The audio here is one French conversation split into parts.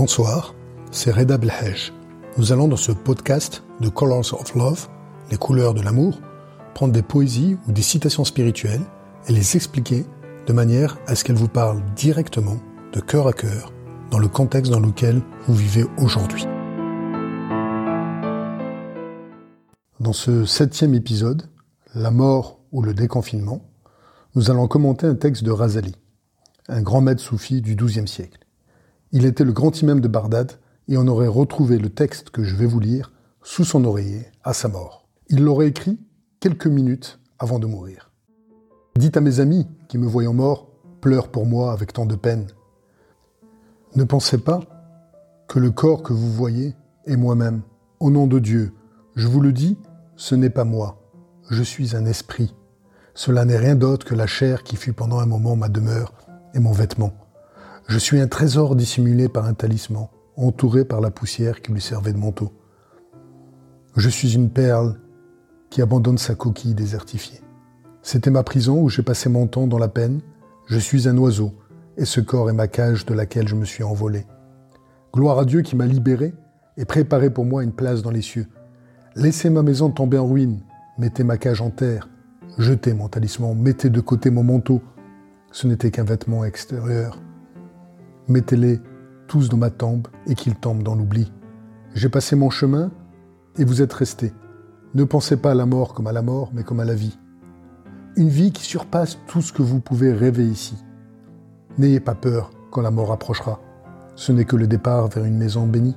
Bonsoir, c'est Reda Belhej. Nous allons dans ce podcast de Colors of Love, les couleurs de l'amour, prendre des poésies ou des citations spirituelles et les expliquer de manière à ce qu'elles vous parlent directement, de cœur à cœur, dans le contexte dans lequel vous vivez aujourd'hui. Dans ce septième épisode, La mort ou le déconfinement, nous allons commenter un texte de Razali, un grand maître soufi du XIIe siècle. Il était le grand imam de Bagdad et on aurait retrouvé le texte que je vais vous lire sous son oreiller à sa mort. Il l'aurait écrit quelques minutes avant de mourir. Dites à mes amis qui me voyant mort pleurent pour moi avec tant de peine. Ne pensez pas que le corps que vous voyez est moi-même. Au nom de Dieu, je vous le dis, ce n'est pas moi. Je suis un esprit. Cela n'est rien d'autre que la chair qui fut pendant un moment ma demeure et mon vêtement. Je suis un trésor dissimulé par un talisman, entouré par la poussière qui lui servait de manteau. Je suis une perle qui abandonne sa coquille désertifiée. C'était ma prison où j'ai passé mon temps dans la peine. Je suis un oiseau, et ce corps est ma cage de laquelle je me suis envolé. Gloire à Dieu qui m'a libéré et préparé pour moi une place dans les cieux. Laissez ma maison tomber en ruine, mettez ma cage en terre, jetez mon talisman, mettez de côté mon manteau. Ce n'était qu'un vêtement extérieur. Mettez-les tous dans ma tombe et qu'ils tombent dans l'oubli. J'ai passé mon chemin et vous êtes restés. Ne pensez pas à la mort comme à la mort, mais comme à la vie. Une vie qui surpasse tout ce que vous pouvez rêver ici. N'ayez pas peur quand la mort approchera. Ce n'est que le départ vers une maison bénie.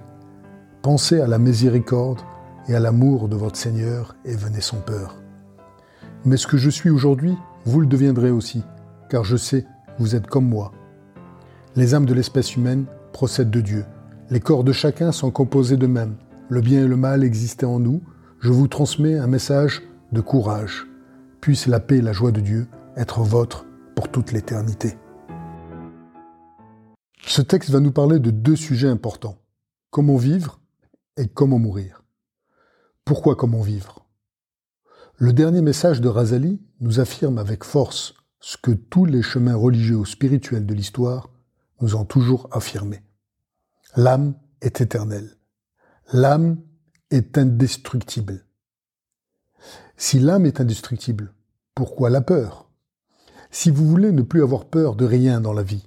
Pensez à la miséricorde et à l'amour de votre Seigneur et venez sans peur. Mais ce que je suis aujourd'hui, vous le deviendrez aussi, car je sais, vous êtes comme moi, les âmes de l'espèce humaine procèdent de Dieu. Les corps de chacun sont composés d'eux-mêmes. Le bien et le mal existaient en nous. Je vous transmets un message de courage. Puisse la paix et la joie de Dieu être vôtre pour toute l'éternité. Ce texte va nous parler de deux sujets importants. Comment vivre et comment mourir. Pourquoi comment vivre? Le dernier message de Razali nous affirme avec force ce que tous les chemins religieux ou spirituels de l'histoire nous ont toujours affirmé. L'âme est éternelle. L'âme est indestructible. Si l'âme est indestructible, pourquoi la peur? Si vous voulez ne plus avoir peur de rien dans la vie,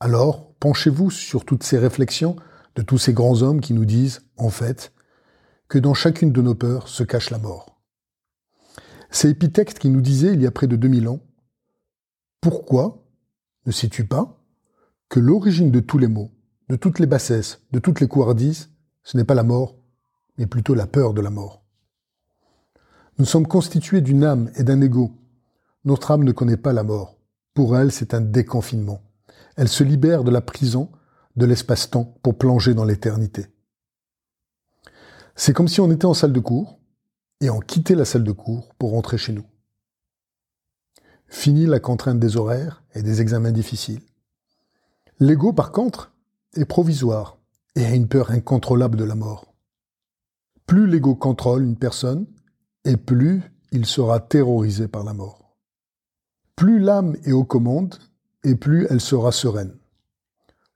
alors penchez-vous sur toutes ces réflexions de tous ces grands hommes qui nous disent, en fait, que dans chacune de nos peurs se cache la mort. C'est Épithète qui nous disait il y a près de 2000 ans, Pourquoi ne sais-tu pas? Que l'origine de tous les maux, de toutes les bassesses, de toutes les couardises, ce n'est pas la mort, mais plutôt la peur de la mort. Nous sommes constitués d'une âme et d'un ego. Notre âme ne connaît pas la mort. Pour elle, c'est un déconfinement. Elle se libère de la prison, de l'espace-temps, pour plonger dans l'éternité. C'est comme si on était en salle de cours, et on quittait la salle de cours pour rentrer chez nous. Fini la contrainte des horaires et des examens difficiles. L'ego, par contre, est provisoire et a une peur incontrôlable de la mort. Plus l'ego contrôle une personne, et plus il sera terrorisé par la mort. Plus l'âme est aux commandes, et plus elle sera sereine.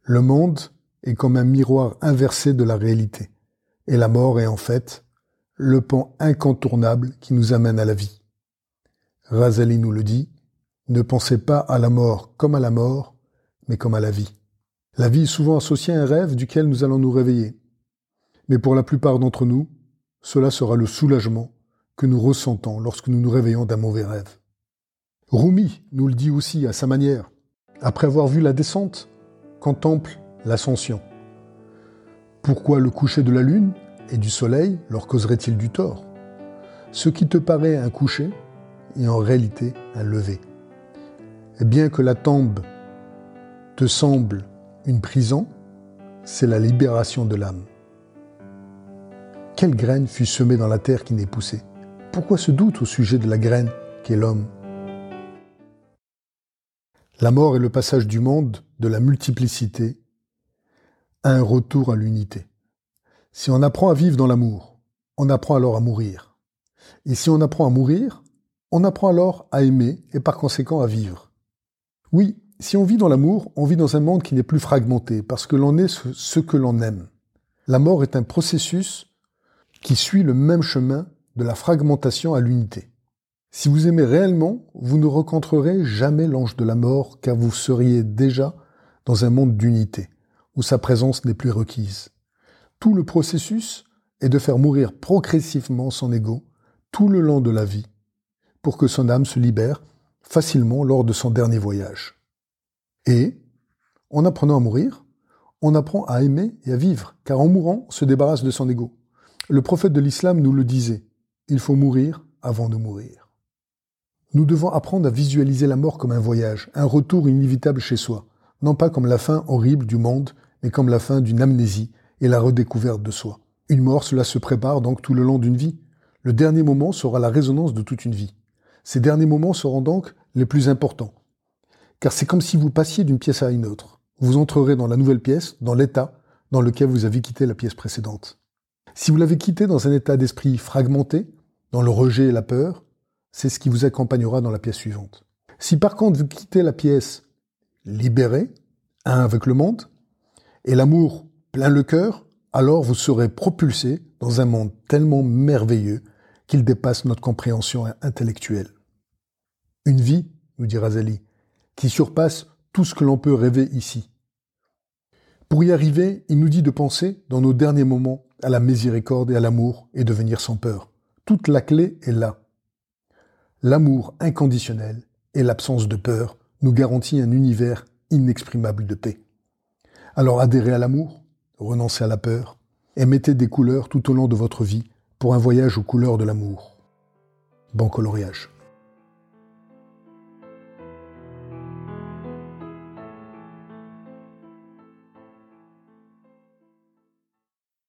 Le monde est comme un miroir inversé de la réalité, et la mort est en fait le pan incontournable qui nous amène à la vie. Razali nous le dit, ne pensez pas à la mort comme à la mort, comme à la vie. La vie est souvent associée à un rêve duquel nous allons nous réveiller. Mais pour la plupart d'entre nous, cela sera le soulagement que nous ressentons lorsque nous nous réveillons d'un mauvais rêve. Rumi nous le dit aussi à sa manière. Après avoir vu la descente, contemple l'ascension. Pourquoi le coucher de la lune et du soleil leur causerait-il du tort? Ce qui te paraît un coucher est en réalité un lever. Et bien que la tombe te semble une prison, c'est la libération de l'âme. Quelle graine fut semée dans la terre qui n'est poussée? Pourquoi ce doute au sujet de la graine qu'est l'homme? La mort est le passage du monde de la multiplicité à un retour à l'unité. Si on apprend à vivre dans l'amour, on apprend alors à mourir. Et si on apprend à mourir, on apprend alors à aimer et par conséquent à vivre. Oui, Si on vit dans l'amour, on vit dans un monde qui n'est plus fragmenté, parce que l'on est ce que l'on aime. La mort est un processus qui suit le même chemin de la fragmentation à l'unité. Si vous aimez réellement, vous ne rencontrerez jamais l'ange de la mort, car vous seriez déjà dans un monde d'unité, où sa présence n'est plus requise. Tout le processus est de faire mourir progressivement son ego tout le long de la vie, pour que son âme se libère facilement lors de son dernier voyage. Et, en apprenant à mourir, on apprend à aimer et à vivre, car en mourant, on se débarrasse de son ego. Le prophète de l'islam nous le disait, il faut mourir avant de mourir. Nous devons apprendre à visualiser la mort comme un voyage, un retour inévitable chez soi, non pas comme la fin horrible du monde, mais comme la fin d'une amnésie et la redécouverte de soi. Une mort, cela se prépare donc tout le long d'une vie. Le dernier moment sera la résonance de toute une vie. Ces derniers moments seront donc les plus importants. Car c'est comme si vous passiez d'une pièce à une autre. Vous entrerez dans la nouvelle pièce, dans l'état dans lequel vous avez quitté la pièce précédente. Si vous l'avez quitté dans un état d'esprit fragmenté, dans le rejet et la peur, c'est ce qui vous accompagnera dans la pièce suivante. Si par contre vous quittez la pièce libéré, un avec le monde, et l'amour plein le cœur, alors vous serez propulsé dans un monde tellement merveilleux qu'il dépasse notre compréhension intellectuelle. Une vie, nous dit Razali, qui surpasse tout ce que l'on peut rêver ici. Pour y arriver, il nous dit de penser, dans nos derniers moments, à la miséricorde et à l'amour et de venir sans peur. Toute la clé est là. L'amour inconditionnel et l'absence de peur nous garantit un univers inexprimable de paix. Alors adhérez à l'amour, renoncez à la peur et mettez des couleurs tout au long de votre vie pour un voyage aux couleurs de l'amour. Bon coloriage.